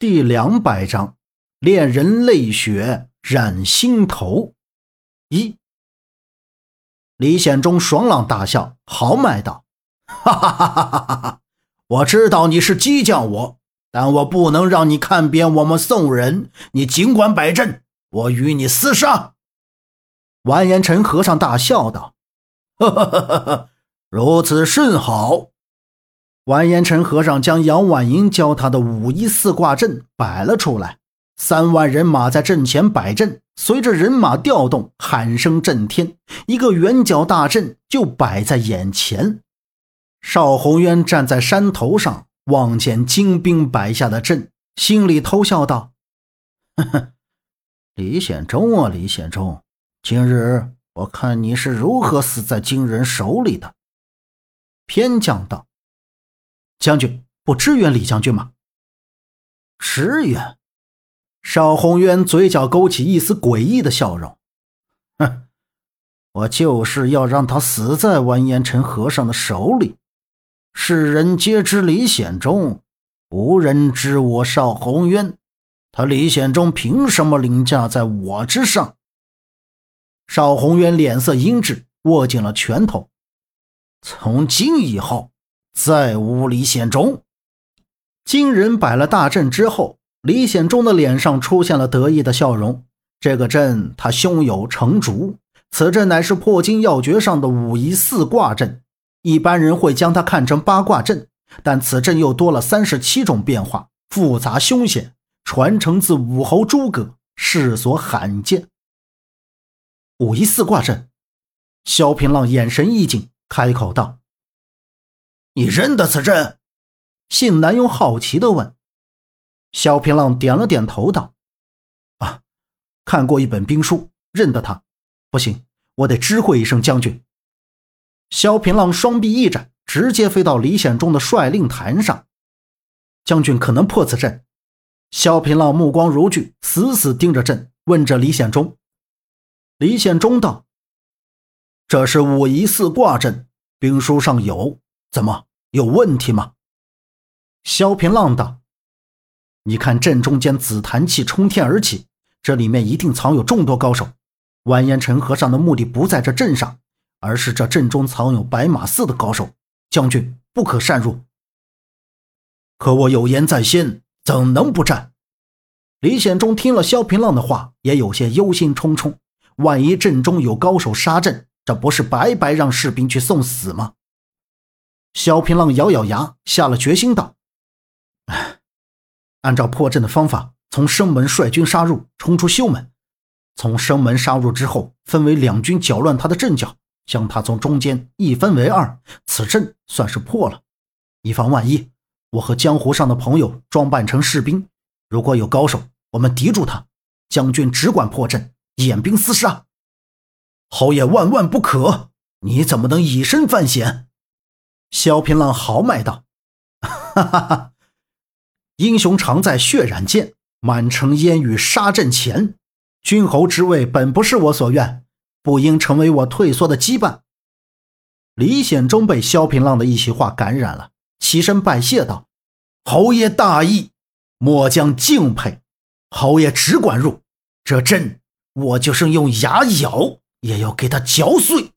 第两百章，恋人泪血染心头。一，李显忠爽朗大笑，豪迈道：“哈哈哈哈哈哈！我知道你是激将我，但我不能让你看扁我们宋人。你尽管摆阵，我与你厮杀。”完颜陈和尚大笑道：“哈哈哈哈哈！如此甚好。”完颜陈和尚将杨婉莹教他的五一四卦阵摆了出来，三万人马在阵前摆阵，随着人马调动，喊声震天，一个圆角大阵就摆在眼前。邵宏渊站在山头上，望见精兵摆下的阵，心里偷笑道：“呵呵，李显忠啊，李显忠，今日我看你是如何死在金人手里的。”偏将道。将军不支援李将军吗？支援？邵宏渊嘴角勾起一丝诡异的笑容。哼，我就是要让他死在完颜陈和尚的手里。世人皆知李显忠，无人知我邵宏渊。他李显忠凭什么凌驾在我之上？邵宏渊脸色阴鸷，握紧了拳头。从今以后。再无李显忠。金人摆了大阵之后，李显忠的脸上出现了得意的笑容。这个阵他胸有成竹，此阵乃是破金要诀上的五仪四卦阵。一般人会将它看成八卦阵，但此阵又多了三十七种变化，复杂凶险，传承自武侯诸葛，世所罕见。五仪四卦阵，萧平浪眼神一紧，开口道。你认得此阵？信南庸好奇地问。萧平浪点了点头，道：“啊，看过一本兵书，认得他。不行，我得知会一声将军。”萧平浪双臂一展，直接飞到李显忠的帅令坛上。将军可能破此阵？萧平浪目光如炬，死死盯着阵，问着李显忠。李显忠道：“这是武夷四卦阵，兵书上有。”怎么有问题吗？萧平浪道：“你看阵中间紫檀气冲天而起，这里面一定藏有众多高手。完颜陈和尚的目的不在这阵上，而是这阵中藏有白马寺的高手。将军不可擅入。可我有言在先，怎能不战？”李显忠听了萧平浪的话，也有些忧心忡忡。万一阵中有高手杀阵，这不是白白让士兵去送死吗？萧平浪咬咬牙，下了决心道：“哎，按照破阵的方法，从生门率军杀入，冲出修门。从生门杀入之后，分为两军搅乱他的阵脚，将他从中间一分为二，此阵算是破了。以防万一，我和江湖上的朋友装扮成士兵，如果有高手，我们敌住他。将军只管破阵，演兵厮杀。侯爷万万不可！你怎么能以身犯险？”萧平浪豪迈道：“哈哈哈，英雄常在血染剑，满城烟雨杀阵前。君侯之位本不是我所愿，不应成为我退缩的羁绊。”李显忠被萧平浪的一席话感染了，起身拜谢道：“侯爷大义，末将敬佩。侯爷只管入，这阵我就是用牙咬，也要给他嚼碎。”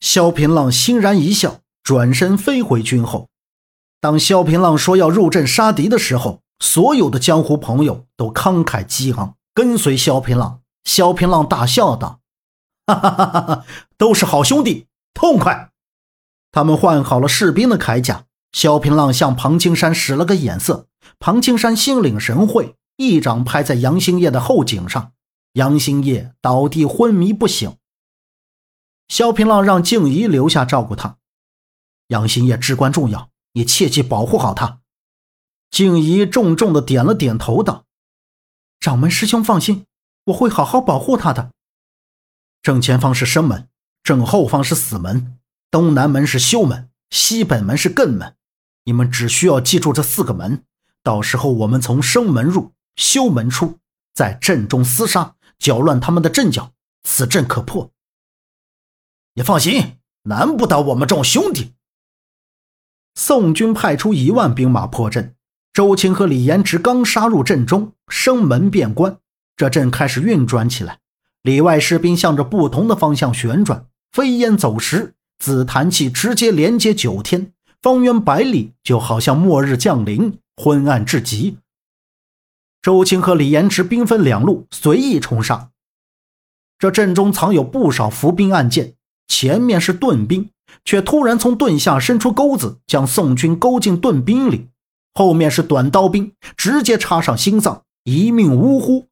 萧平浪欣然一笑。转身飞回军后。当萧平浪说要入阵杀敌的时候，所有的江湖朋友都慷慨激昂，跟随萧平浪。萧平浪大笑道：“哈 哈哈哈都是好兄弟，痛快！”他们换好了士兵的铠甲。萧平浪向庞青山使了个眼色，庞青山心领神会，一掌拍在杨兴业的后颈上，杨兴业倒地昏迷不醒。萧平浪让静怡留下照顾他。杨兴业至关重要，你切记保护好他。静怡重重的点了点头，道：“掌门师兄放心，我会好好保护他的。正前方是生门，正后方是死门，东南门是修门，西北门是艮门。你们只需要记住这四个门，到时候我们从生门入，修门出，在阵中厮杀，搅乱他们的阵脚，此阵可破。你放心，难不倒我们众兄弟。”宋军派出一万兵马破阵，周青和李延迟刚杀入阵中，生门便关，这阵开始运转起来。里外士兵向着不同的方向旋转，飞烟走石，紫檀气直接连接九天，方圆百里就好像末日降临，昏暗至极。周青和李延池兵分两路，随意冲杀。这阵中藏有不少伏兵暗箭，前面是盾兵，却突然从盾下伸出钩子，将宋军勾进盾兵里；后面是短刀兵，直接插上心脏，一命呜呼。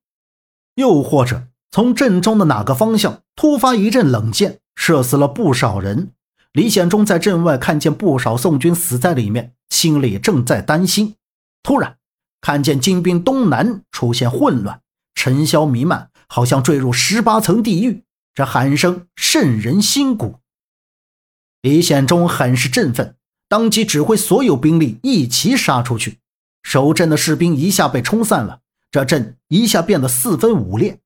又或者从阵中的哪个方向突发一阵冷箭，射死了不少人。李显忠在阵外看见不少宋军死在里面，心里正在担心。突然看见金兵东南出现混乱，尘嚣弥漫。好像坠入十八层地狱，这喊声渗人心骨。李显忠很是振奋，当即指挥所有兵力一齐杀出去。守阵的士兵一下被冲散了，这阵一下变得四分五裂。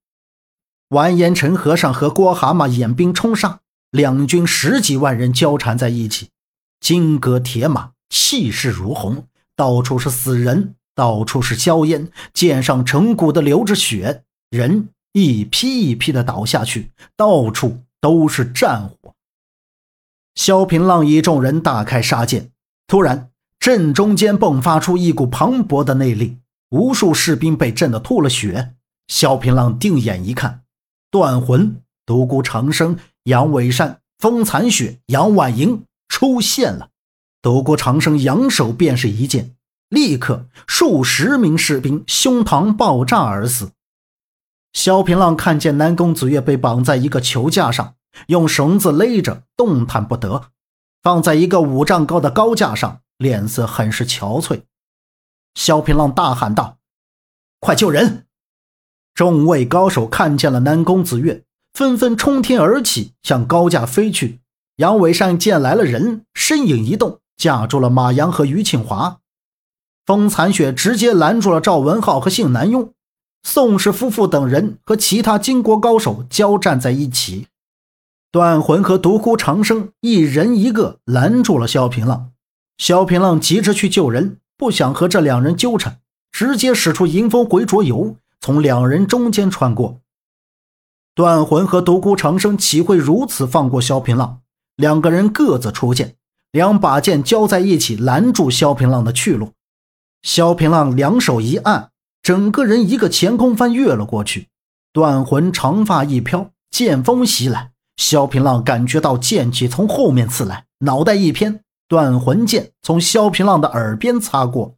完颜陈和尚和郭蛤蟆引兵冲杀，两军十几万人交缠在一起，金戈铁马，气势如虹，到处是死人，到处是硝烟，剑上成骨的流着血，人。一批一批的倒下去，到处都是战火。萧平浪一众人大开杀戒，突然阵中间迸发出一股磅礴的内力，无数士兵被震得吐了血。萧平浪定眼一看，断魂、独孤长生、杨伟善、风残雪、杨婉莹出现了。独孤长生扬手便是一剑，立刻数十名士兵胸膛爆炸而死。萧平浪看见南宫子月被绑在一个球架上，用绳子勒着，动弹不得，放在一个五丈高的高架上，脸色很是憔悴。萧平浪大喊道：“快救人！”众位高手看见了南宫子月，纷纷冲天而起，向高架飞去。杨伟善见来了人，身影一动，架住了马阳和于庆华。风残雪直接拦住了赵文浩和姓南庸。宋氏夫妇等人和其他金国高手交战在一起，断魂和独孤长生一人一个拦住了萧平浪。萧平浪急着去救人，不想和这两人纠缠，直接使出迎风回捉油，从两人中间穿过。断魂和独孤长生岂会如此放过萧平浪？两个人各自出剑，两把剑交在一起拦住萧平浪的去路。萧平浪两手一按。整个人一个前空翻跃了过去，断魂长发一飘，剑锋袭来。萧平浪感觉到剑气从后面刺来，脑袋一偏，断魂剑从萧平浪的耳边擦过。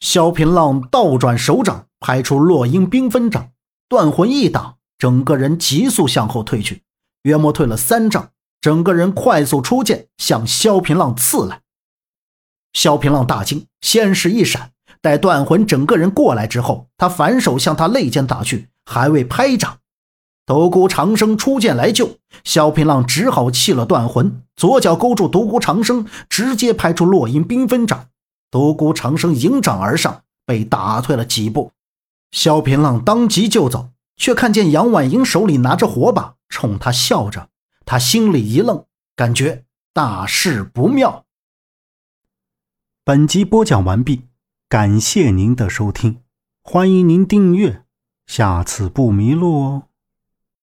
萧平浪倒转手掌，拍出落英缤纷掌，断魂一挡，整个人急速向后退去，约莫退了三丈，整个人快速出剑向萧平浪刺来。萧平浪大惊，先是一闪。待断魂整个人过来之后，他反手向他肋间打去，还未拍掌，独孤长生出剑来救，萧平浪只好弃了断魂，左脚勾住独孤长生，直接拍出落英缤纷掌。独孤长生迎掌而上，被打退了几步。萧平浪当即就走，却看见杨婉莹手里拿着火把，冲他笑着。他心里一愣，感觉大事不妙。本集播讲完毕。感谢您的收听，欢迎您订阅，下次不迷路哦。